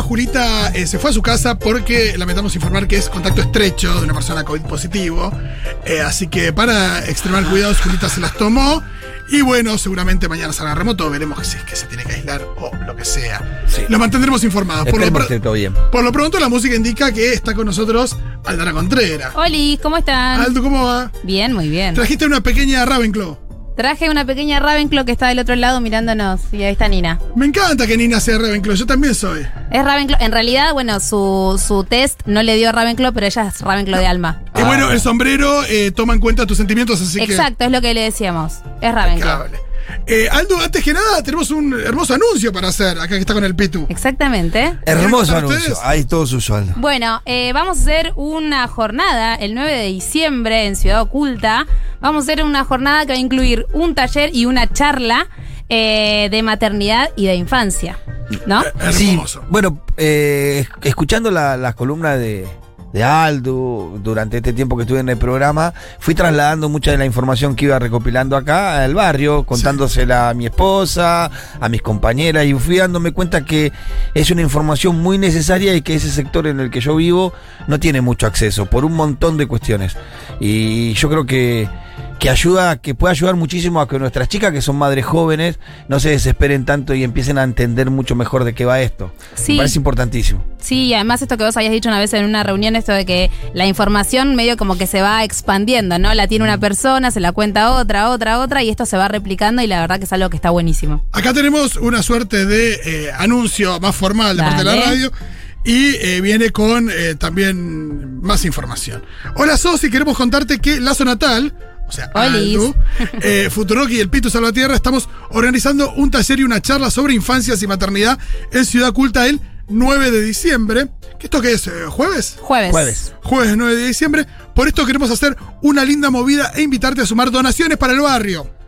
mañana Julita eh, se fue a su casa porque lamentamos informar que es contacto estrecho de una persona COVID positivo. Eh, así que para extremar cuidados, Julita se las tomó. Y bueno, seguramente mañana salga remoto, veremos si es que se tiene que aislar o lo que sea. Sí. Lo mantendremos informados. Por lo, todo bien. por lo pronto, la música indica que está con nosotros Aldana Contreras. Oli, ¿cómo están? Aldo, ¿cómo va? Bien, muy bien. Trajiste una pequeña Ravenclaw. Traje una pequeña Ravenclaw que está del otro lado mirándonos. Y ahí está Nina. Me encanta que Nina sea Ravenclaw, yo también soy. Es Ravenclaw. En realidad, bueno, su, su test no le dio Ravenclaw, pero ella es Ravenclaw de alma. Y bueno, el sombrero eh, toma en cuenta tus sentimientos, así que. Exacto, es lo que le decíamos. Es Ravenclaw. Impecable. Eh, Aldo, antes que nada, tenemos un hermoso anuncio para hacer, acá que está con el Pitu. Exactamente. Hermoso ¿Para anuncio. ustedes? Ahí todo su sueldo. Bueno, eh, vamos a hacer una jornada el 9 de diciembre en Ciudad Oculta. Vamos a hacer una jornada que va a incluir un taller y una charla eh, de maternidad y de infancia. ¿No? Hermoso. Bueno, eh, escuchando la, las columnas de, de Aldo durante este tiempo que estuve en el programa, fui trasladando mucha de la información que iba recopilando acá al barrio, contándosela a mi esposa, a mis compañeras, y fui dándome cuenta que es una información muy necesaria y que ese sector en el que yo vivo no tiene mucho acceso por un montón de cuestiones. Y yo creo que que ayuda, que puede ayudar muchísimo a que nuestras chicas, que son madres jóvenes, no se desesperen tanto y empiecen a entender mucho mejor de qué va esto. Sí. Me parece importantísimo. Sí, y además esto que vos habías dicho una vez en una reunión, esto de que la información medio como que se va expandiendo, ¿no? La tiene una persona, se la cuenta otra, otra, otra, y esto se va replicando y la verdad que es algo que está buenísimo. Acá tenemos una suerte de eh, anuncio más formal de parte de la radio. Y eh, viene con eh, también más información. Hola Sosi, queremos contarte que Lazo Natal, o sea, eh, Futurock y el Pitu Salvatierra estamos organizando un taller y una charla sobre infancias y maternidad en Ciudad Culta el 9 de diciembre. ¿Qué ¿Esto qué es? eh, ¿Jueves? Jueves. Jueves. Jueves 9 de diciembre. Por esto queremos hacer una linda movida e invitarte a sumar donaciones para el barrio.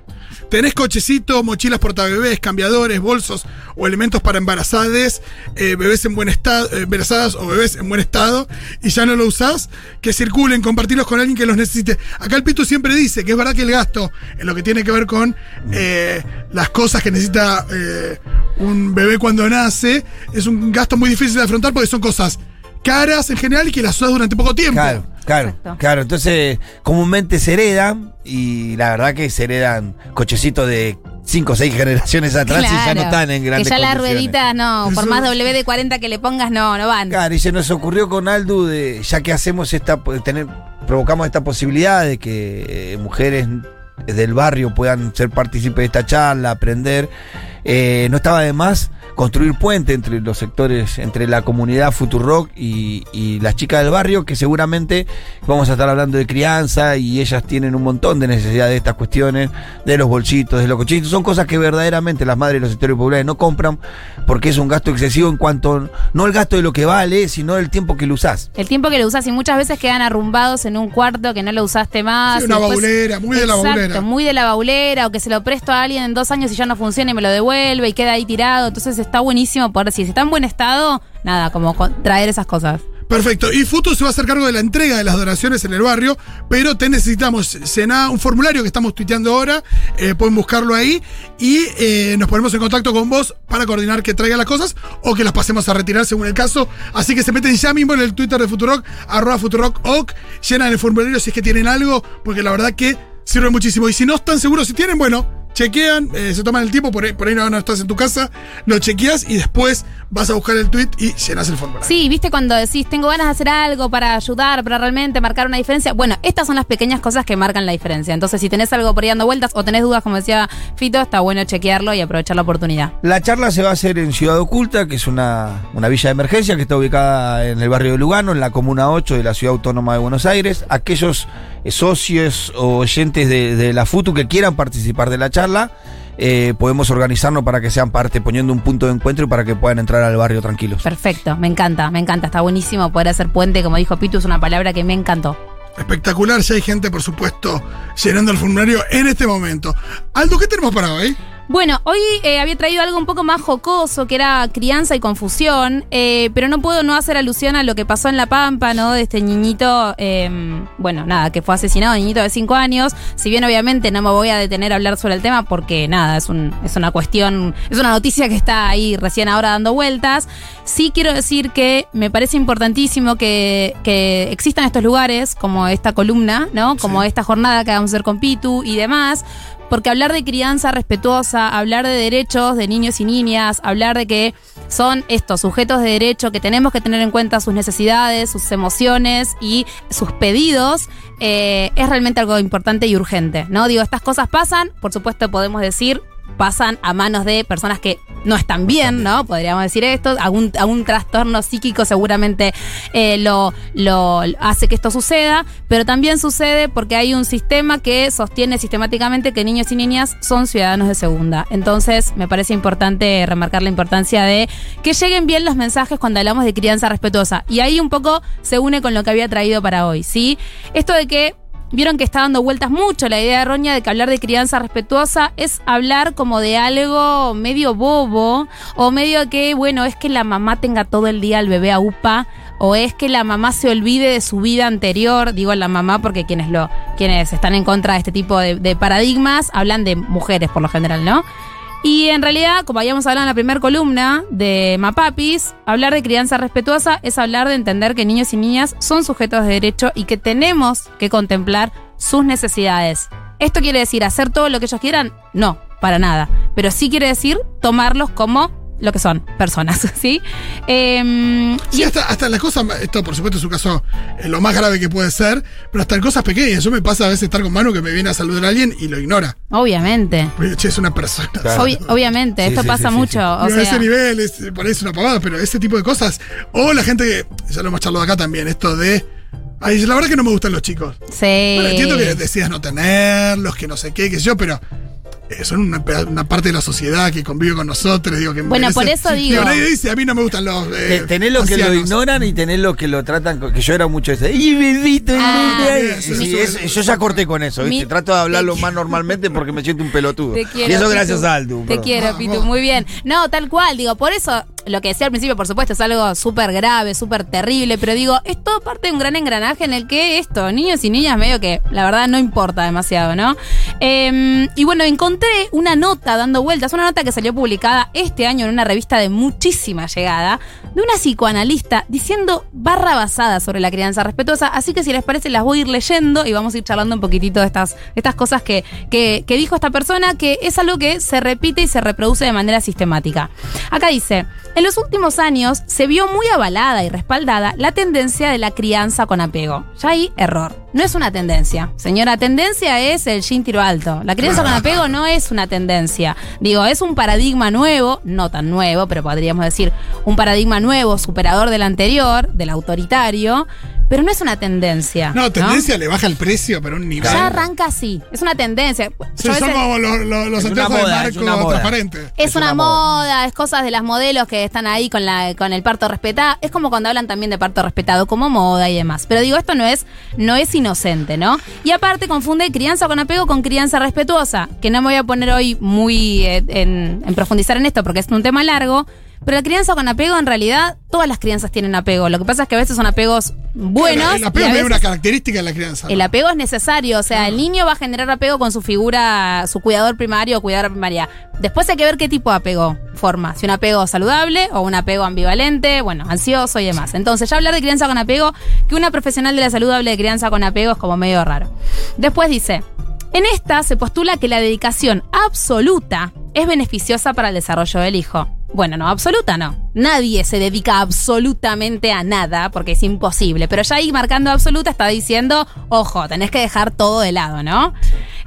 Tenés cochecito, mochilas portabebés, cambiadores, bolsos o elementos para embarazadas, eh, bebés en buen estado, eh, embarazadas o bebés en buen estado y ya no lo usás, que circulen, compartirlos con alguien que los necesite. Acá el Pitu siempre dice que es verdad que el gasto en lo que tiene que ver con eh, las cosas que necesita un bebé cuando nace es un gasto muy difícil de afrontar porque son cosas caras en general y que las usas durante poco tiempo. Claro, claro, Exacto. claro. Entonces, comúnmente se heredan y la verdad que se heredan cochecitos de 5 o 6 generaciones atrás y ya no están en grandes Que ya las rueditas, no, por más WD-40 que le pongas, no, no van. Claro, y se nos ocurrió con Aldo de, ya que hacemos esta, tener, provocamos esta posibilidad de que eh, mujeres del barrio puedan ser partícipes de esta charla, aprender. eh, no estaba de más construir puente entre los sectores, entre la comunidad Futurock y, y las chicas del barrio, que seguramente vamos a estar hablando de crianza y ellas tienen un montón de necesidad de estas cuestiones, de los bolsitos, de los cochitos. Son cosas que verdaderamente las madres de los sectores populares no compran porque es un gasto excesivo en cuanto, no el gasto de lo que vale, sino el tiempo que lo usás. El tiempo que lo usas y muchas veces quedan arrumbados en un cuarto que no lo usaste más. Sí, y una después- baulera, muy de la baulera. muy de la baulera, o que se lo presto a alguien en dos años y ya no funciona y me lo devuelve y queda ahí tirado. Entonces está buenísimo poder, si está en buen estado, nada, como co- traer esas cosas. Perfecto. Y Futu se va a hacer cargo de la entrega de las donaciones en el barrio, pero te necesitamos cenar un formulario que estamos tuiteando ahora, eh, pueden buscarlo ahí y eh, nos ponemos en contacto con vos para coordinar que traiga las cosas o que las pasemos a retirar según el caso. Así que se meten ya mismo en el Twitter de Futurock, arroba FuturockOc, llenan el formulario si es que tienen algo, porque la verdad que sirve muchísimo. Y si no están seguros si tienen, bueno, chequean, eh, se toman el tiempo, por ahí, no, no estás en tu casa, lo chequeas y después vas a buscar el tweet y llenas el formulario. Sí, viste cuando decís, tengo ganas de hacer algo para ayudar, para realmente marcar una diferencia. Bueno, estas son las pequeñas cosas que marcan la diferencia. Entonces, si tenés algo por ahí dando vueltas o tenés dudas, como decía Fito, está bueno chequearlo y aprovechar la oportunidad. La charla se va a hacer en Ciudad Oculta, que es una, una villa de emergencia que está ubicada en el barrio de Lugano, en la Comuna 8 de la Ciudad Autónoma de Buenos Aires. Aquellos eh, socios o oyentes de, de la FUTU que quieran participar de la charla, eh, podemos organizarnos para que sean parte, poniendo un punto de encuentro y para que puedan entrar al barrio tranquilos. Perfecto, me encanta, me encanta. Está buenísimo poder hacer puente, como dijo Pitu, es una palabra que me encantó. Espectacular, ya hay gente, por supuesto, llenando el formulario en este momento. Aldo, ¿qué tenemos para hoy? Bueno, hoy eh, había traído algo un poco más jocoso, que era crianza y confusión, eh, pero no puedo no hacer alusión a lo que pasó en La Pampa, ¿no? De este niñito, eh, bueno, nada, que fue asesinado, niñito de 5 años. Si bien obviamente no me voy a detener a hablar sobre el tema porque nada, es, un, es una cuestión, es una noticia que está ahí recién ahora dando vueltas. Sí quiero decir que me parece importantísimo que, que existan estos lugares, como esta columna, ¿no? Como esta jornada que vamos a hacer con Pitu y demás porque hablar de crianza respetuosa, hablar de derechos de niños y niñas, hablar de que son estos sujetos de derecho que tenemos que tener en cuenta sus necesidades, sus emociones y sus pedidos, eh, es realmente algo importante y urgente, ¿no? Digo, estas cosas pasan, por supuesto podemos decir, pasan a manos de personas que no están bien, ¿no? Podríamos decir esto. Algún, algún trastorno psíquico seguramente eh, lo, lo hace que esto suceda, pero también sucede porque hay un sistema que sostiene sistemáticamente que niños y niñas son ciudadanos de segunda. Entonces, me parece importante remarcar la importancia de que lleguen bien los mensajes cuando hablamos de crianza respetuosa. Y ahí un poco se une con lo que había traído para hoy, ¿sí? Esto de que Vieron que está dando vueltas mucho la idea errónea de que hablar de crianza respetuosa es hablar como de algo medio bobo o medio que, bueno, es que la mamá tenga todo el día al bebé a UPA o es que la mamá se olvide de su vida anterior, digo la mamá porque quienes lo quienes están en contra de este tipo de, de paradigmas hablan de mujeres por lo general, ¿no? Y en realidad, como habíamos hablado en la primera columna de Mapapis, hablar de crianza respetuosa es hablar de entender que niños y niñas son sujetos de derecho y que tenemos que contemplar sus necesidades. ¿Esto quiere decir hacer todo lo que ellos quieran? No, para nada. Pero sí quiere decir tomarlos como lo que son, personas, ¿sí? Eh, Sí, hasta, hasta las cosas, esto por supuesto es un caso eh, lo más grave que puede ser, pero hasta en cosas pequeñas. Yo me pasa a veces estar con Manu que me viene a saludar a alguien y lo ignora. obviamente. Porque, che, es una persona. Claro. Obviamente, Sí, esto sí, pasa sí, mucho. sí. O Pero a ese sea, nivel, es, por ahí es una pavada, pero ese tipo de cosas. O la gente que, ya lo hemos charlado acá también, esto de. Ay, la verdad que no me gustan los chicos. sí. Bueno, entiendo que decidas no tenerlos, que no sé qué, qué sé yo, pero eh, son una, parte de la sociedad que convive con nosotros. Digo, que Bueno, merece- por eso Sí, digo- nadie dice, a mí no me gustan los. Eh, Te- Tenés los que lo ancianos". ignoran y tenés los que lo tratan, con- que yo era mucho ese. ¡Y bebito! Ah, nene". bien, Sí, sí, es- sí. yo ya corté con eso, ¿viste? Mi- Trato de hablarlo más normalmente porque me siento un pelotudo. Te quiero, y eso Pitu. gracias a Aldu. Te quiero, Pitu, muy bien. No, tal cual, digo, por eso lo que decía al principio, por supuesto, es algo súper grave, súper terrible, pero digo, es todo parte de un gran engranaje en el que esto, niños y niñas, medio que la verdad no importa demasiado, ¿no? Eh, y bueno, encontré una nota dando vueltas, una nota que salió publicada este año en una revista de muchísima llegada, de una psicoanalista diciendo barra basada sobre la crianza respetuosa, así que si les parece las voy a ir leyendo y vamos a ir charlando un poquitito de estas, estas cosas que, que dijo esta persona, que es algo que se repite y se reproduce de manera sistemática. Acá dice, en los últimos años se vio muy avalada y respaldada la tendencia de la crianza con apego. Ya ahí, error. No es una tendencia. Señora, tendencia es el Shin tiro alto. La crianza con apego no es una tendencia. Digo, es un paradigma nuevo, no tan nuevo, pero podríamos decir un paradigma nuevo, superador del anterior, del autoritario, pero no es una tendencia. No, tendencia le baja el precio, pero un nivel. Ya arranca así. Es una tendencia. Sí, son veces- como los, los, los Es una anteojos de moda, es marco moda. transparente. Es, Es una, una moda, es cosas de las modelos que están ahí con, la, con el parto respetado. Es como cuando hablan también de parto respetado como moda y demás. Pero digo, esto no es, no es inocente, ¿no? Y aparte confunde crianza con apego con crianza respetuosa, que no me voy a poner hoy muy eh, en, en profundizar en esto porque es un tema largo. Pero la crianza con apego, en realidad, todas las crianzas tienen apego. Lo que pasa es que a veces son apegos buenos. el apego es una característica de la crianza. el apego es necesario, o sea, el niño va a generar apego con su figura, su cuidador primario o cuidadora primaria. Después hay que ver qué tipo de apego forma, si un apego saludable o un apego ambivalente, bueno, ansioso y demás. Entonces, ya hablar de crianza con apego, que una profesional de la salud hable de crianza con apego es como medio raro. Después dice, en esta se postula que la dedicación absoluta es beneficiosa para el desarrollo del hijo. Bueno, no, absoluta no. Nadie se dedica absolutamente a nada porque es imposible. Pero ya ahí marcando absoluta está diciendo, ojo, tenés que dejar todo de lado, ¿no?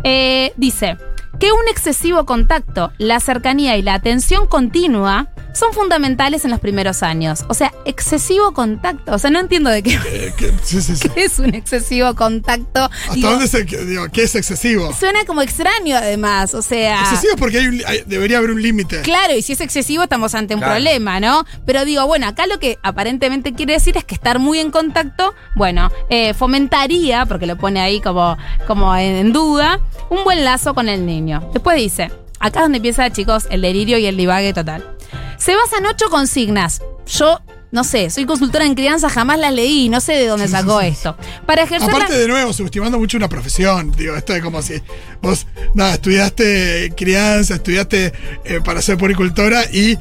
Eh, dice que un excesivo contacto, la cercanía y la atención continua son fundamentales en los primeros años. O sea, excesivo contacto. O sea, no entiendo de qué Eh, que- sí, sí, sí. es un excesivo contacto. ¿Hasta Digo, dónde se, que- digo, qué es excesivo? Suena como extraño además, o sea... Excesivo es porque hay un hay- debería haber un límite. Claro, y si es excesivo estamos ante un Claro. problema, ¿no? Pero digo, bueno, acá lo que aparentemente quiere decir es que estar muy en contacto, bueno, eh, fomentaría, porque lo pone ahí como, como en, en duda, un buen lazo con el niño. Después dice, acá es donde empieza, chicos, el delirio y el divague total. Se basa en ocho consignas. Yo, no sé, soy consultora en crianza, jamás las leí, no sé de dónde sacó esto. Para ejercer la- Aparte, de nuevo, subestimando mucho una profesión. Digo, esto es como si vos, nada, estudiaste crianza, estudiaste eh, para ser poricultora y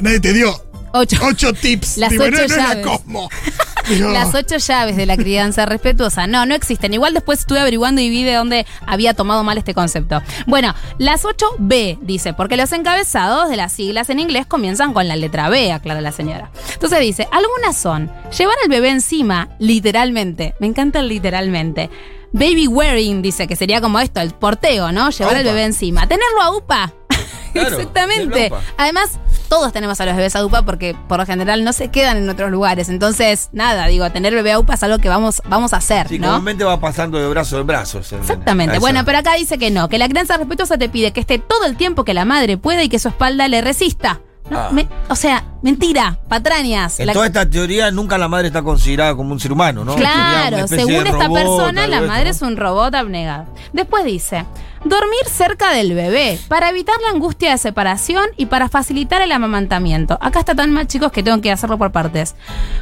nadie te dio Ocho. ocho tips. Las Digo, ocho no, no es la llaves. Cosmo. Digo, Las ocho llaves de la crianza respetuosa. No, no existen. Igual después estuve averiguando y vi de dónde había tomado mal este concepto. Bueno, las 8B, dice, porque los encabezados de las siglas en inglés comienzan con la letra B, aclara la señora. Entonces dice, algunas son llevar al bebé encima, literalmente. Me encanta el literalmente. Baby wearing, dice, que sería como esto, el porteo, ¿no? Llevar al Aupa. bebé encima. Tenerlo a UPA. Claro, Exactamente. Además, todos tenemos a los bebés a UPA porque por lo general no se quedan en otros lugares. Entonces, nada, digo, tener bebé a UPA es algo que vamos, vamos a hacer, Sí, ¿no? comúnmente va pasando de brazo en brazo. Exactamente. Bueno, pero acá dice que no, que la crianza respetuosa te pide que esté todo el tiempo que la madre pueda y que su espalda le resista. No, Ah. me- o sea, mentira, patrañas. En La- toda esta teoría nunca la madre está considerada como un ser humano, ¿no? Claro, según esta robot, persona, la madre es un robot abnegado. Después dice, dormir cerca del bebé para evitar la angustia de separación y para facilitar el amamantamiento. Acá está tan mal, chicos, que tengo que hacerlo por partes.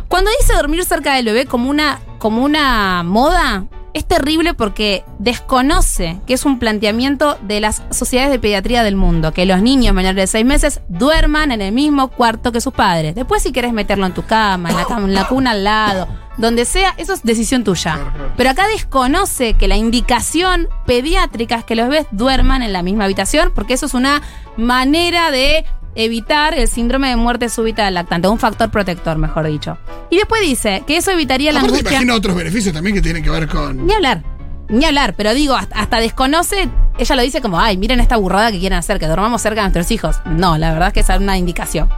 Cuando dice dormir cerca del bebé como una, como una moda, es terrible porque desconoce que es un planteamiento de las sociedades de pediatría del mundo, que los niños menores de 6 meses duerman en el mismo cuarto que sus padres. Después si querés meterlo en tu cama, en la, cama, en la cuna al lado, donde sea, eso es decisión tuya. Pero acá desconoce que la indicación pediátrica es que los bebés duerman en la misma habitación, porque eso es una manera de evitar el síndrome de muerte súbita del lactante, un factor protector, mejor dicho. Y después dice que eso evitaría la angustia. imagino otros beneficios también que tienen que ver con. Ni hablar. Ni hablar, pero digo, hasta, hasta desconoce, ella lo dice como, ay, miren esta burrada que quieren hacer, que dormamos cerca de nuestros hijos. No, la verdad es que es una indicación.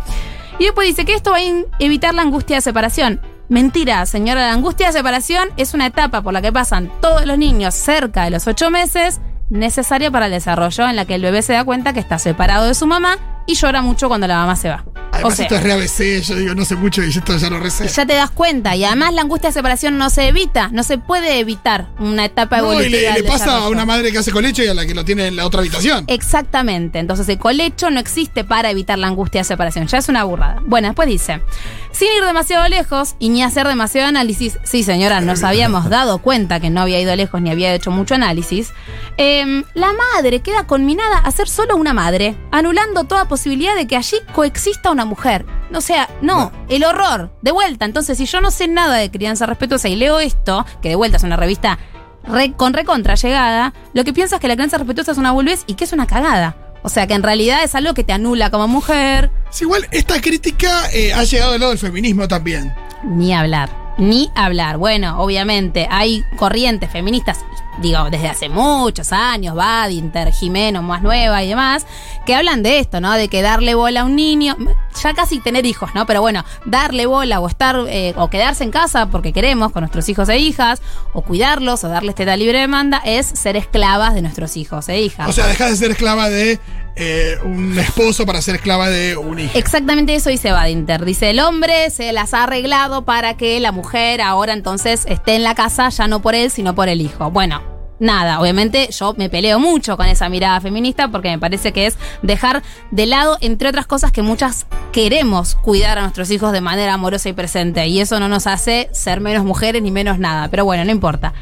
Y después dice que esto va a evitar la angustia de separación. Mentira, señora, la angustia de separación es una etapa por la que pasan todos los niños cerca de los ocho meses, necesaria para el desarrollo, en la que el bebé se da cuenta que está separado de su mamá y llora mucho cuando la mamá se va. Además, o sea, esto es re ABC, yo digo, no sé mucho y esto ya lo recé. ya te das cuenta. Y además la angustia de separación no se evita, no se puede evitar una etapa No, y evolutiva. le, pasa a una madre que hace colecho y a la que lo tiene en la otra habitación. Exactamente. Entonces el colecho no existe para evitar la angustia de separación. Ya es una burrada. Bueno, después dice, sin ir demasiado lejos y ni hacer demasiado análisis, sí señora, nos habíamos dado cuenta que no había ido lejos ni había hecho mucho análisis, em, la madre queda conminada a ser solo una madre, anulando toda posibilidad de que allí coexista una mujer. O sea, no, el horror, de vuelta. Entonces, si yo no sé nada de crianza respetuosa y leo esto, que de vuelta es una revista re- con recontra llegada, lo que piensas es que la crianza respetuosa es una boludez y que es una cagada. O sea, que en realidad es algo que te anula como mujer. Igual, esta crítica eh, ha llegado del lado del feminismo también. Ni hablar, ni hablar. Bueno, obviamente hay corrientes feministas, digo, desde hace muchos años, Badinter, Jimeno, más nueva y demás, que hablan de esto, ¿no? De que darle bola a un niño, ya casi tener hijos, ¿no? Pero bueno, darle bola o estar, eh, o quedarse en casa porque queremos con nuestros hijos e hijas, o cuidarlos, o darles teta libre demanda, es ser esclavas de nuestros hijos e hijas. O sea, dejas de ser esclava de eh, un esposo para ser esclava de un hijo. Exactamente eso dice Badinter. Dice, el hombre se las ha arreglado para que la mujer ahora entonces esté en la casa ya no por él, sino por el hijo. Bueno. Nada, obviamente yo me peleo mucho con esa mirada feminista porque me parece que es dejar de lado, entre otras cosas, que muchas queremos cuidar a nuestros hijos de manera amorosa y presente. Y eso no nos hace ser menos mujeres ni menos nada. Pero bueno, no importa.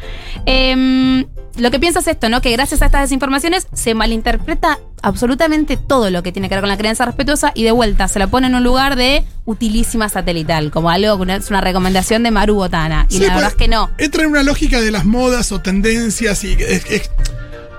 Em, lo que pienso es esto, ¿no? Que gracias a estas desinformaciones se malinterpreta absolutamente todo lo que tiene que ver con la crianza respetuosa y de vuelta se la pone en un lugar de utilísima satelital, como algo que es una recomendación de Maru Botana. Y Sí, la verdad es que no. Entra en una lógica de las modas o tendencias y es, es-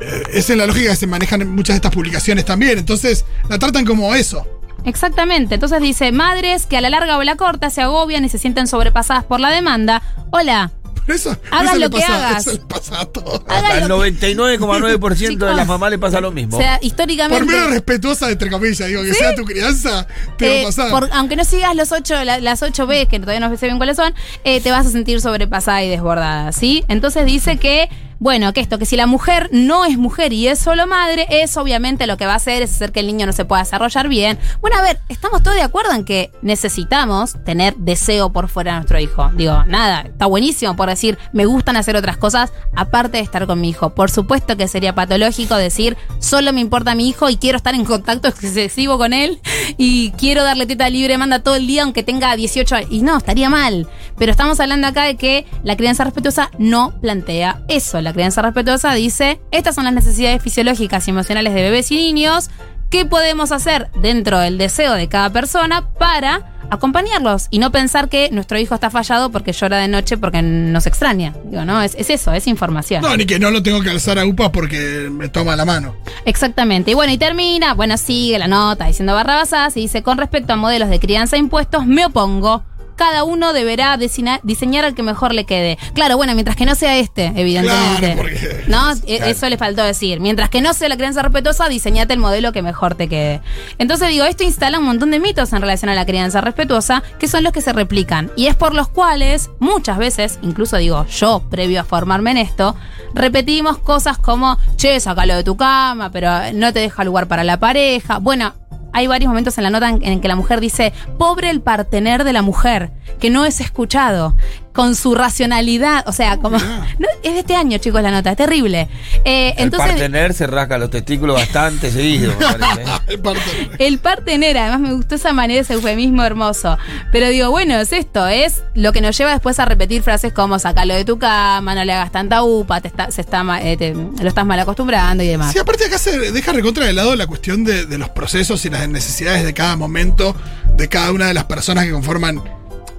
eh, es en la lógica que se manejan en muchas de estas publicaciones también. Entonces, la tratan como eso. Exactamente. Entonces dice, madres que a la larga o la corta se agobian y se sienten sobrepasadas por la demanda. Hola, eso, Hagas eso lo que pasa, hagas. Eso le pasa a todos. Haga Al lo que- 99,9% de las mamás le pasa lo mismo. o sea, Por históricamente... menos respetuosa, entre comillas, digo, que sea tu crianza, te va Eh, a pasar. por- aunque no sigas los ocho, la- las 8 B, que todavía no sé bien cuáles son, eh, te vas a sentir sobrepasada y desbordada, ¿sí? Entonces dice que Bueno, que esto, que si la mujer no es mujer y es solo madre, eso obviamente lo que va a hacer es hacer que el niño no se pueda desarrollar bien. Bueno, a ver, estamos todos de acuerdo en que necesitamos tener deseo por fuera de nuestro hijo. Digo, nada, está buenísimo por decir, me gustan hacer otras cosas aparte de estar con mi hijo. Por supuesto que sería patológico decir, solo me importa mi hijo y quiero estar en contacto excesivo con él y quiero darle teta libre, manda todo el día aunque tenga 18 años. Y no, estaría mal. Pero estamos hablando acá de que la crianza respetuosa no plantea eso. Crianza respetuosa dice, estas son las necesidades fisiológicas y emocionales de bebés y niños. ¿Qué podemos hacer dentro del deseo de cada persona para acompañarlos y no pensar que nuestro hijo está fallado porque llora de noche porque nos extraña? Digo, no, es, es eso, es información. No, ni que no lo tengo que alzar a UPA porque me toma la mano. Exactamente. Y bueno, y termina, bueno, sigue la nota diciendo barrabasas y dice, con respecto a modelos de crianza e impuestos, me opongo cada uno deberá diseñar, diseñar el que mejor le quede. Claro, bueno, mientras que no sea este, evidentemente. Claro, porque- ¿No? E- Eso le faltó decir. Mientras que no sea la crianza respetuosa, diseñate el modelo que mejor te quede. Entonces digo, esto instala un montón de mitos en relación a la crianza respetuosa, que son los que se replican. Y es por los cuales, muchas veces, incluso digo, yo, previo a formarme en esto, repetimos cosas como, che, sacalo de tu cama, pero no te deja lugar para la pareja. Bueno, hay varios momentos en la nota en, que la mujer dice, pobre el partener de la mujer, que no es escuchado, con su racionalidad, o sea, como... No, es de este año, chicos, la nota, es terrible. Eh, El entonces, partener se rasca los testículos bastante seguido, parece. ¿eh? El partener. el partener, además me gustó esa manera, ese eufemismo hermoso. Pero digo, bueno, es esto, es lo que nos lleva después a repetir frases como sacalo de tu cama, no le hagas tanta upa, te está, se está, eh, te- lo estás mal acostumbrando y demás. Sí, aparte acá se deja recontra de lado la cuestión de, de los procesos y las necesidades de cada momento de cada una de las personas que conforman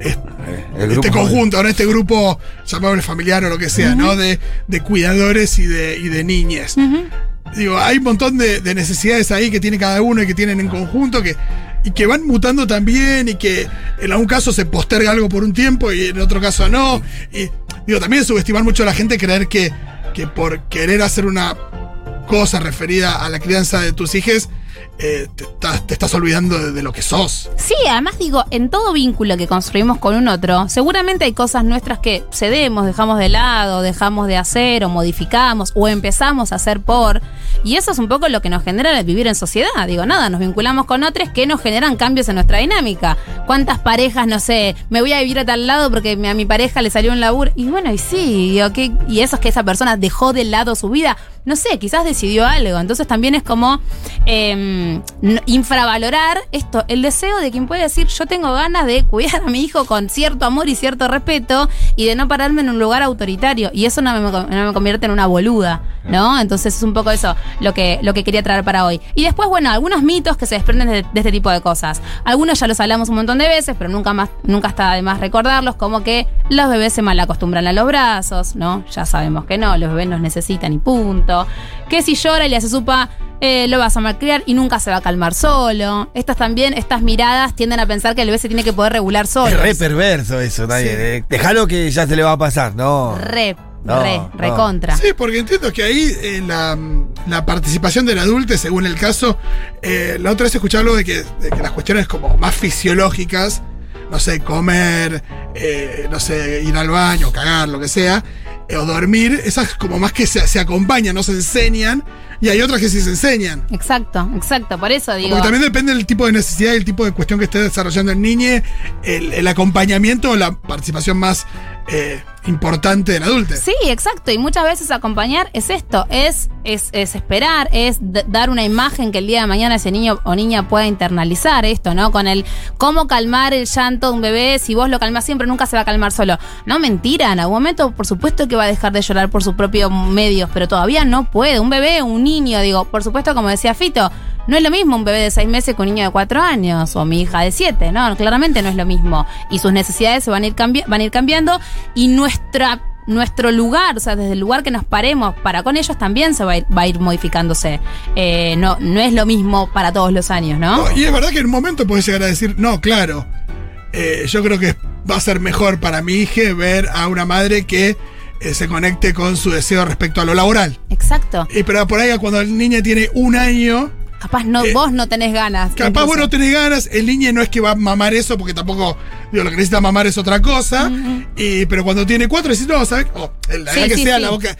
El este grupo- conjunto, ¿no? este grupo, llamémosle familiar o lo que sea, ¿no? De, de cuidadores y de, y de niñes. Digo, hay un montón de, de necesidades ahí que tiene cada uno y que tienen en conjunto que, y que van mutando también y que en algún caso se posterga algo por un tiempo y en otro caso no. Y digo, también subestimar mucho a la gente creer que, que por querer hacer una cosa referida a la crianza de tus hijos, eh, te, estás, olvidando de, lo que sos. Sí, además digo, en todo vínculo que construimos con un otro, seguramente hay cosas nuestras que cedemos, dejamos de lado, dejamos de hacer o modificamos o empezamos a hacer por. Y eso es un poco lo que nos genera el vivir en sociedad. Digo, nada, nos vinculamos con otros que nos generan cambios en nuestra dinámica. ¿Cuántas parejas, no sé, me voy a vivir a tal lado porque a mi pareja le salió un laburo? Y bueno, y sí, y eso es que esa persona dejó de lado su vida. No sé, quizás decidió algo. Entonces también es como eh, no- infravalorar esto, el deseo de quien puede decir yo tengo ganas de cuidar a mi hijo con cierto amor y cierto respeto y de no pararme en un lugar autoritario. Y eso no me, no me convierte en una boluda, ¿no? Entonces es un poco eso lo que, lo que quería traer para hoy. Y después, bueno, algunos mitos que se desprenden de, de este tipo de cosas. Algunos ya los hablamos un montón de veces, pero nunca más, nunca está de más recordarlos, como que los bebés se malacostumbran a los brazos, ¿no? Ya sabemos que no, los bebés nos necesitan y punto. Que si llora y le hace supa, eh, lo vas a malcriar y nunca se va a calmar solo. Estas también, estas miradas tienden a pensar que el bebé se tiene que poder regular solo. Es re perverso eso, también. Sí. eh. Déjalo que ya se le va a pasar, ¿no? Re, No, re, no. re contra. Sí, porque entiendo que ahí eh, la, la participación del adulto, según el caso, eh, la otra vez escuché algo de que, de que las cuestiones como más fisiológicas, no sé, comer, eh, no sé, ir al baño, cagar, lo que sea, o dormir, esas como más que se, acompañan, no se enseñan, y hay otras que sí se enseñan. Exacto, exacto. Por eso digo. Porque también depende del tipo de necesidad y el tipo de cuestión que esté desarrollando el niño, el, el acompañamiento o la participación más eh, importante del adulto. Sí, exacto. Y muchas veces acompañar es esto, es, es, es esperar, es dar una imagen que el día de mañana ese niño o niña pueda internalizar esto, ¿no? Con el cómo calmar el llanto de un bebé, si vos lo calmas siempre, nunca se va a calmar solo. No, mentira, en algún momento por supuesto que va a dejar de llorar por sus propios medios, pero todavía no puede. Un bebé, un niño, digo, por supuesto, como decía Fito, no es lo mismo un bebé de seis meses que un niño de cuatro años o mi hija de siete, ¿no? Claramente no es lo mismo. Y sus necesidades se van a ir, van a ir cambiando y nuestra nuestro lugar, o sea, desde el lugar que nos paremos para con ellos también se va a ir, va a ir modificándose. Eh, no, no es lo mismo para todos los años, ¿no? No, y es verdad que en un momento puedes llegar a decir, no, claro, eh, yo creo que va a ser mejor para mi hija ver a una madre que eh, se conecte con su deseo respecto a lo laboral. Exacto. Y pero por ahí cuando el niño tiene un año, capaz no, vos no tenés ganas. Capaz vos no tenés ganas, el niño no es que va a mamar eso, porque tampoco, digo, lo que necesita mamar es otra cosa. y, pero cuando tiene cuatro, decís, no, ¿sabes? Oh, la Sí, verdad que sí, sea sí. la boca.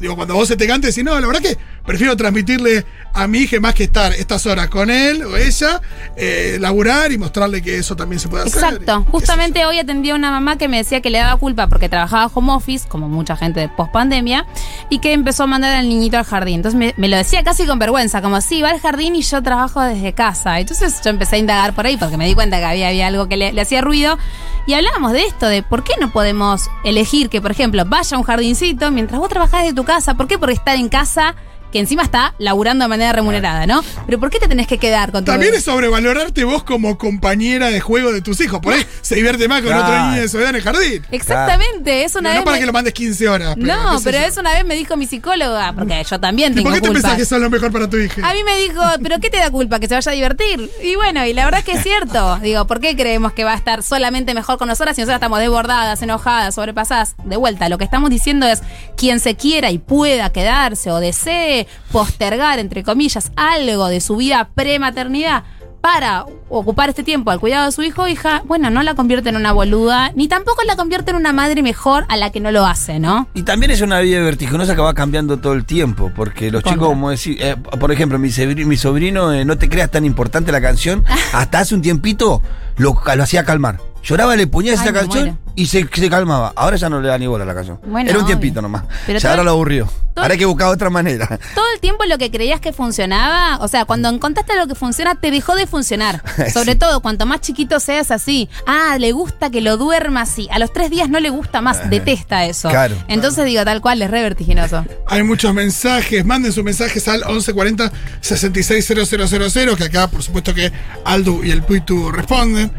Digo, cuando vos se te cante, decís, no, la verdad que prefiero transmitirle a mi hija más que estar estas horas con él o ella, eh, laburar y mostrarle que eso también se puede hacer. Exacto. Justamente hoy atendí a una mamá que me decía que le daba culpa porque trabajaba home office, como mucha gente de post pandemia, y que empezó a mandar al niñito al jardín. Entonces me, me lo decía casi con vergüenza, como sí, va al jardín y yo trabajo desde casa. Entonces yo empecé a indagar por ahí porque me di cuenta que había, había algo que le, le hacía ruido. Y hablábamos de esto, de por qué no podemos elegir que, por ejemplo, vaya a un jardincito mientras vos trabajás de tu casa. ¿Por qué? Porque estar en casa, que encima está laburando de manera remunerada, ¿no? Pero ¿por qué te tenés que quedar con tu También bebé? es sobrevalorarte vos como compañera de juego de tus hijos. Por ahí se divierte más con Claro. otro niño de su edad en el jardín. Exactamente, es una no vez para me- que lo mandes 15 horas. No, pero yo. eso una vez me dijo mi psicóloga, porque yo también ¿Y tengo por qué te pensás que eso es lo mejor para tu hija? A mí me dijo, ¿pero qué te da culpa? Que se vaya a divertir. Y bueno, y la verdad es que es cierto. Digo, ¿por qué creemos que va a estar solamente mejor con nosotras si nosotras estamos desbordadas, enojadas, sobrepasadas? De vuelta, lo que estamos diciendo es quien se quiera y pueda quedarse o desee postergar, entre comillas, algo de su vida prematernidad para ocupar este tiempo al cuidado de su hijo o hija, bueno, no la convierte en una boluda, ni tampoco la convierte en una madre mejor a la que no lo hace, ¿no? Y también es una vida vertiginosa que va cambiando todo el tiempo, porque los chicos, como decir, eh, por ejemplo, mi, sobri- mi sobrino, eh, no te creas tan importante la canción, hasta hace un tiempito lo, lo hacía calmar. Lloraba, le ponías Ay, esa canción. Y se, se calmaba. Ahora ya no le da ni bola a la canción. Bueno, Era un obvio. tiempito nomás. Pero ya ahora lo aburrió. Ahora hay que buscar otra manera. todo el tiempo lo que creías que funcionaba, o sea, cuando encontraste lo que funciona, te dejó de funcionar. Sobre Sí. todo, cuanto más chiquito seas así. Ah, le gusta que lo duerma así. A los tres días no le gusta más, detesta eso. Claro. Entonces digo, tal cual, es re vertiginoso. Hay muchos mensajes. Manden sus mensajes al 1140 660000, que acá, por supuesto, que Aldo y el Puitu responden.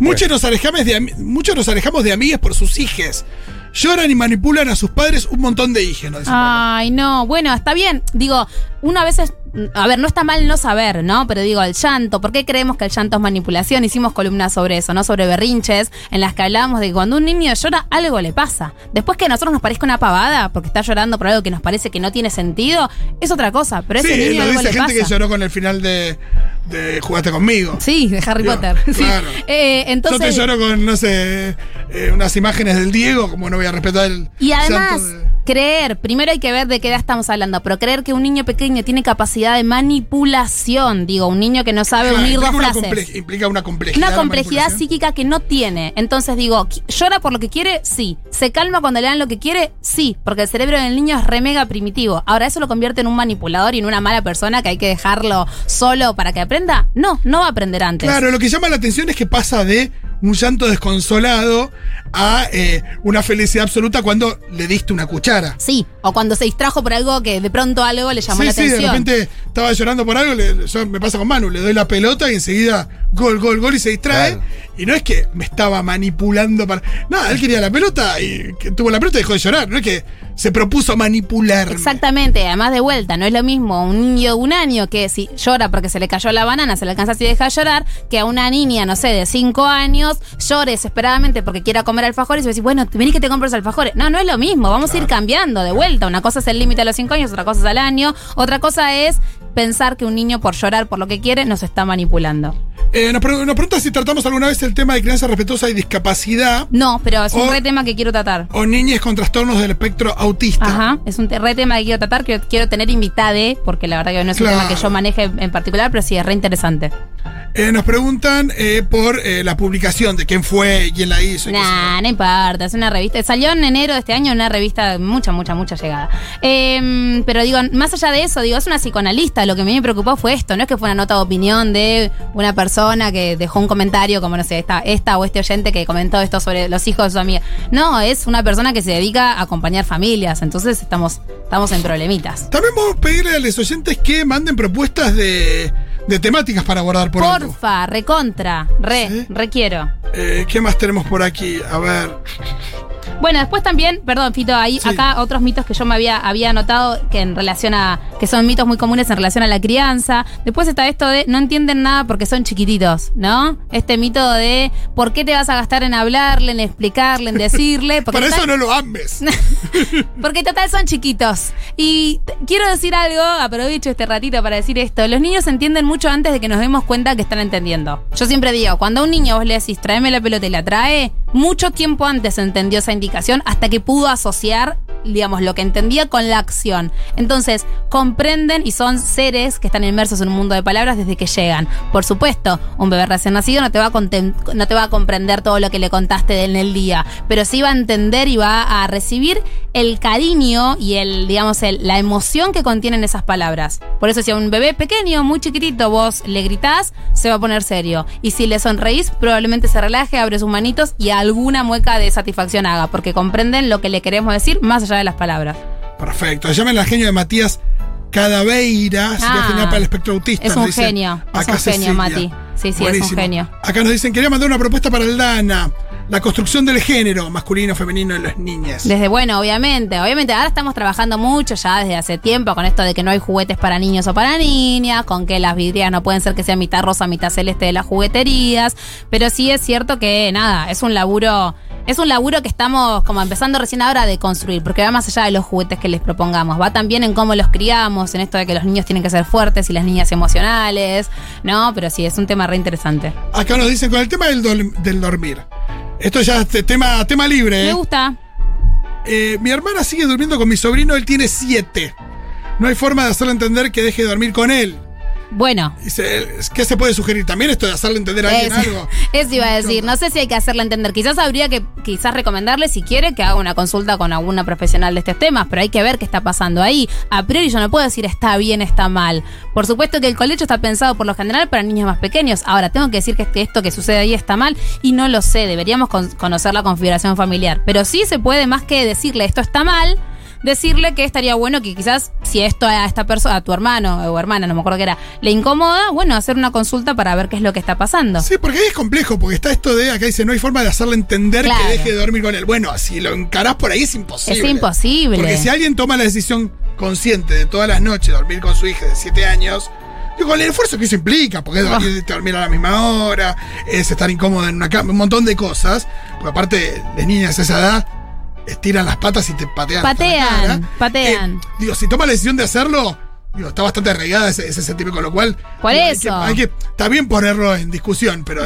Muchos nos, alejamos de, muchos nos alejamos de amigas por sus hijes. Lloran y manipulan a sus padres un montón de dice Pablo. Ay, no, bueno, está bien. Digo, uno a veces, a ver, no está mal no saber, ¿no? Pero digo, el llanto, ¿por qué creemos que el llanto es manipulación? Hicimos columnas sobre eso, ¿no? Sobre berrinches, en las que hablábamos de que cuando un niño llora, algo le pasa. Después que a nosotros nos parezca una pavada, porque está llorando por algo que nos parece que no tiene sentido, es otra cosa. Pero ese niño lo algo dice le gente pasa. que lloró con el final de, de Jugaste conmigo. Sí, de Harry Digo, Potter. Sí. claro. Eh, Yo entonces, te lloro con, no sé, eh, unas imágenes del Diego, como no voy a respetar el. Y además, de- creer, primero hay que ver de qué edad estamos hablando, pero creer que un niño pequeño tiene capacidad de manipulación, digo, un niño que no sabe Claro, unir dos una frases. implica una complejidad. Una complejidad psíquica que no tiene. Entonces digo, ¿qui- ¿llora por lo que quiere? Sí. ¿Se calma cuando le dan lo que quiere? Sí. Porque el cerebro del niño es re mega primitivo. Ahora, ¿eso lo convierte en un manipulador y en una mala persona que hay que dejarlo solo para que aprenda? No, no va a aprender antes. Claro, lo que llama la atención es que pasa de un llanto desconsolado a eh, una felicidad absoluta cuando le diste una cuchara. Sí. O cuando se distrajo por algo que de pronto algo le llamó sí, la sí, atención. de repente estaba llorando por algo, le- yo- me pasa con Manu, le doy la pelota y enseguida gol, gol, gol y se distrae. Claro. Y no es que me estaba manipulando para. Nada, él quería la pelota y que tuvo la pelota y dejó de llorar. No es que se propuso manipular. Exactamente, además de vuelta, no es lo mismo un niño de un año que si llora porque se le cayó la banana, se le alcanza y deja de llorar, que a una niña, no sé, de 5 años, llore desesperadamente porque quiera comer alfajores y decir, bueno, vení que te compres alfajores. No, no es lo mismo, vamos a ir cambiando de vuelta. Una cosa es el límite a los 5 años, otra cosa es al año, otra cosa es pensar que un niño por llorar por lo que quiere nos está manipulando. Eh, nos, pre- nos pregunta si tratamos alguna vez el tema de crianza respetuosa y discapacidad No, pero es un O- re tema que quiero tratar. o niñes con trastornos del espectro autista. Ajá, es un re tema que quiero tratar, que quiero tener invitade, porque la verdad que no es Claro. un tema que yo maneje en particular, pero sí es re interesante. Eh, nos preguntan eh, por eh, la publicación de quién fue, quién la hizo. Nah, no importa, es una revista. Salió en enero de este año una revista de mucha, mucha, mucha llegada. Em, pero digo, más allá de eso, digo, es una psicoanalista. Lo que a mí me preocupó fue esto, no es que fue una nota de opinión de una persona que dejó un comentario, como no sé, esta, esta o este oyente que comentó esto sobre los hijos de su amiga. No, es una persona que se dedica a acompañar familias. Entonces estamos, estamos en problemitas. También vamos a pedirle a los oyentes que manden propuestas de, de temáticas para abordar por algo. Porfa, recontra, re, Sí. requiero. Eh, ¿Qué más tenemos por aquí? A ver. Bueno, después también, perdón, Fito, ahí Sí. acá otros mitos que yo me había, había notado que en relación a, que son mitos muy comunes en relación a la crianza. Después está esto de no entienden nada porque son chiquititos, ¿no? Este mito de por qué te vas a gastar en hablarle, en explicarle, en decirle. Porque Para eso total- no lo ames. porque total son chiquitos. Y quiero decir algo, aprovecho este ratito para decir esto. Los niños entienden mucho antes de que nos demos cuenta que están entendiendo. Yo siempre digo, cuando a un niño vos le decís, tráeme la pelota y la trae, mucho tiempo antes entendió esa indicación hasta que pudo asociar, digamos, lo que entendía con la acción. Entonces, comprenden y son seres que están inmersos en un mundo de palabras desde que llegan. Por supuesto, un bebé recién nacido no te va a, no te va a comprender todo lo que le contaste en el día, pero sí va a entender y va a recibir el cariño y el, digamos, la emoción que contienen esas palabras. Por eso si a un bebé pequeño, muy chiquitito, vos le gritás, se va a poner serio. Y si le sonreís, probablemente se relaje, abre sus manitos y alguna mueca de satisfacción haga, porque comprenden lo que le queremos decir más allá de las palabras. Perfecto. Llamen al genio de Matías Cadaveira. Sería Ah. genial para el espectro autista. Es un dicen genio, es un genio. Mati. Sí, sí, es un genio. Acá nos dicen, quería mandar una propuesta para el Dana. La construcción del género, masculino, femenino en las niñas. Desde bueno, obviamente, obviamente ahora estamos trabajando mucho ya desde hace tiempo con esto de que no hay juguetes para niños o para niñas, con que las vidrieras no pueden ser que sea mitad rosa, mitad celeste de las jugueterías, pero sí es cierto que nada, es un laburo, es un laburo que estamos como empezando recién ahora de construir, porque va más allá de los juguetes que les propongamos, va también en cómo los criamos, en esto de que los niños tienen que ser fuertes y las niñas emocionales, ¿no? Pero sí, es un tema re interesante. Acá nos dicen con el tema del, del dormir. Esto ya es te- tema, tema libre. Me ¿eh? gusta. Eh, mi hermana sigue durmiendo con mi sobrino, él tiene siete. No hay forma de hacerle entender que deje de dormir con él. Bueno, ¿qué se puede sugerir? ¿También esto de hacerle entender a alguien Es- algo? Eso iba a decir. No sé si hay que hacerle entender. Quizás habría que quizás recomendarle, si quiere, que haga una consulta con alguna profesional de estos temas, pero hay que ver qué está pasando ahí. A priori yo no puedo decir está bien, está mal. Por supuesto que el colecho está pensado por lo general para niños más pequeños. Ahora, tengo que decir que este- esto que sucede ahí está mal y no lo sé. Deberíamos con- conocer la configuración familiar. Pero sí se puede, más que decirle esto está mal, decirle que estaría bueno que quizás si esto a esta persona, a tu hermano o hermana, no me acuerdo qué era, le incomoda, bueno, hacer una consulta para ver qué es lo que está pasando. Sí, porque ahí es complejo, porque está esto de, acá dice, no hay forma de hacerle entender Claro. que deje de dormir con él. Bueno, si lo encarás por ahí es imposible. Es imposible. Porque si alguien toma la decisión consciente de todas las noches dormir con su hija de 7 años, digo, con el esfuerzo que eso implica, porque es Ah. dormir, dormir a la misma hora, es estar incómodo en una cama, un montón de cosas, porque aparte de niñas a esa edad, estiran las patas y te patean. Patean, cara. patean. Eh, digo, si toma la decisión de hacerlo, digo, está bastante arraigada ese, ese sentimiento, con lo cual. Por digo, hay eso. que- Hay que, está bien ponerlo en discusión, pero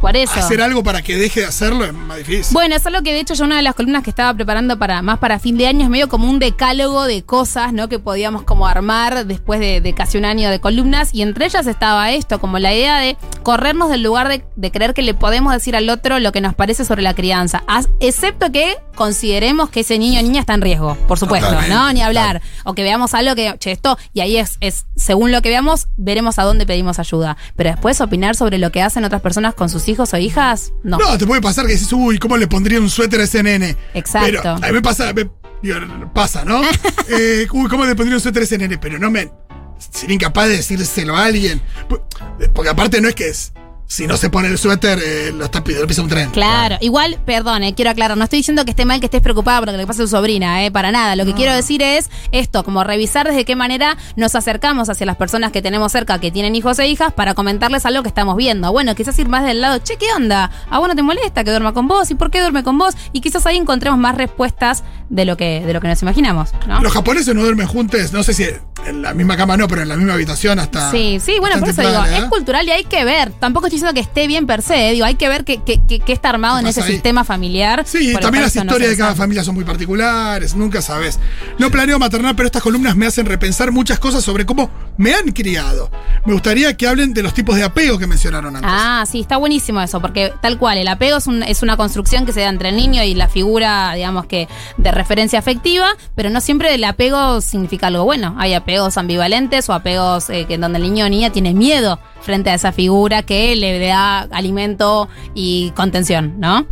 Por eso. hacer algo para que deje de hacerlo es más difícil. Bueno, es algo que de hecho yo una de las columnas que estaba preparando para más para fin de año es medio como un decálogo de cosas, ¿no? Que podíamos como armar después de, de casi un año de columnas y entre ellas estaba esto, como la idea de corrernos del lugar de, de creer que le podemos decir al otro lo que nos parece sobre la crianza, as- excepto que consideremos que ese niño o niña está en riesgo, por supuesto, Totalmente, ¿no? Ni hablar. O que veamos algo que, che, esto, y ahí es, es, según lo que veamos, veremos a dónde pedimos ayuda. Pero después opinar sobre lo que hacen otras personas con sus hijos o hijas, no. No, te puede pasar que dices, uy, ¿cómo le pondría un suéter a ese nene? Exacto. Pero a mí me pasa, me- digo, pasa, ¿no? Eh, uy, ¿cómo le pondría un suéter a ese nene? Pero no me. Ser incapaz de decírselo a alguien. Porque aparte no es que es. Si no se pone el suéter, eh, lo está pidiendo, lo pisa un tren. Claro, igual, perdón, eh, quiero aclarar, no estoy diciendo que esté mal que estés preocupada por lo que le pasa a tu sobrina, eh, para nada. Lo que quiero decir es esto, como revisar desde qué manera nos acercamos hacia las personas que tenemos cerca, que tienen hijos e hijas, para comentarles algo que estamos viendo. Bueno, quizás ir más del lado, che, ¿qué onda? ¿A vos no te molesta que duerma con vos? ¿Y por qué duerme con vos? Y quizás ahí encontremos más respuestas de lo que, de lo que nos imaginamos, ¿no? Los japoneses no duermen juntos, no sé si en la misma cama no, pero en la misma habitación hasta. Sí, sí, bueno, por eso digo, es cultural y hay que ver. Tampoco estoy diciendo que esté bien per se, eh, digo, hay que ver qué, qué- qué- qué está armado en ¿Qué ese ahí? sistema familiar. Sí, también las no historias de cada familia son muy particulares, nunca sabes. No planeo maternar, pero estas columnas me hacen repensar muchas cosas sobre cómo me han criado. Me gustaría que hablen de los tipos de apego que mencionaron antes. Ah, sí, está buenísimo eso, porque tal cual, el apego es, un- es una construcción que se da entre el niño y la figura, digamos que, de referencia afectiva, pero no siempre el apego significa algo bueno. Hay apegos ambivalentes o apegos eh, que en donde el niño o niña tiene miedo frente a esa figura que le da alimento y contención, ¿no?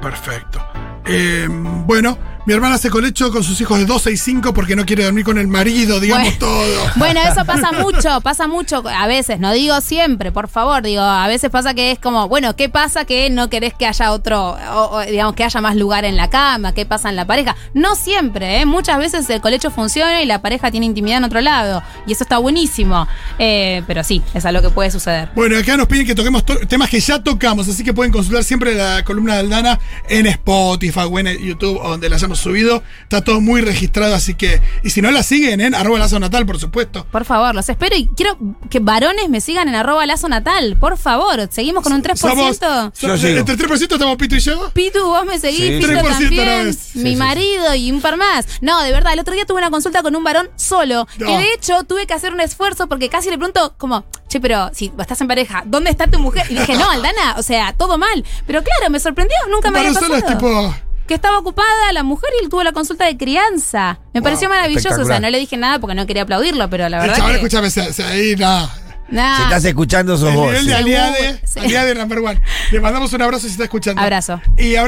Perfecto. Eh, bueno, Mi hermana hace colecho con sus hijos de 12 y 5 porque no quiere dormir con el marido, digamos Bueno. todo. Bueno, eso pasa mucho, pasa mucho a veces, no digo siempre, por favor, digo, a veces pasa que es como, bueno, ¿qué pasa que no querés que haya otro, o- o, digamos, que haya más lugar en la cama? ¿Qué pasa en la pareja? No siempre, ¿eh? Muchas veces el colecho funciona y la pareja tiene intimidad en otro lado, y eso está buenísimo, Eh, pero sí, es algo que puede suceder. Bueno, acá nos piden que toquemos to- temas que ya tocamos, así que pueden consultar siempre la columna de Aldana en Spotify o en YouTube o donde la hayamos subido. Está todo muy registrado, así que. Y si no la siguen, en arroba lazo natal, por supuesto. Por favor, los espero y quiero que varones me sigan en arroba lazo natal, por favor, seguimos con un 3%. Somos. Yo so- sigo. entre 3% estamos Pito y yo. Pitu, vos me seguís, Sí, 3% también, no es. mi Sí, sí, marido y un par más. No, de verdad, el otro día tuve una consulta con un varón solo, No. que de hecho tuve que hacer un esfuerzo porque casi le pregunto como, che, pero si estás en pareja, ¿dónde está tu mujer? Y dije, no, Aldana, o sea, todo mal. Pero claro, me sorprendió, nunca me había pasado. solo es tipo. Que estaba ocupada la mujer y él tuvo la consulta de crianza. Me pareció maravilloso, o sea, no le dije nada porque no quería aplaudirlo, pero la El verdad chaval, que... escúchame, se- se- ahí nada. Nah. Si estás escuchando, sos El vos. nivel sí. de aliade, Sí. aliade number one. Le mandamos un abrazo si está escuchando. Abrazo. Y ahora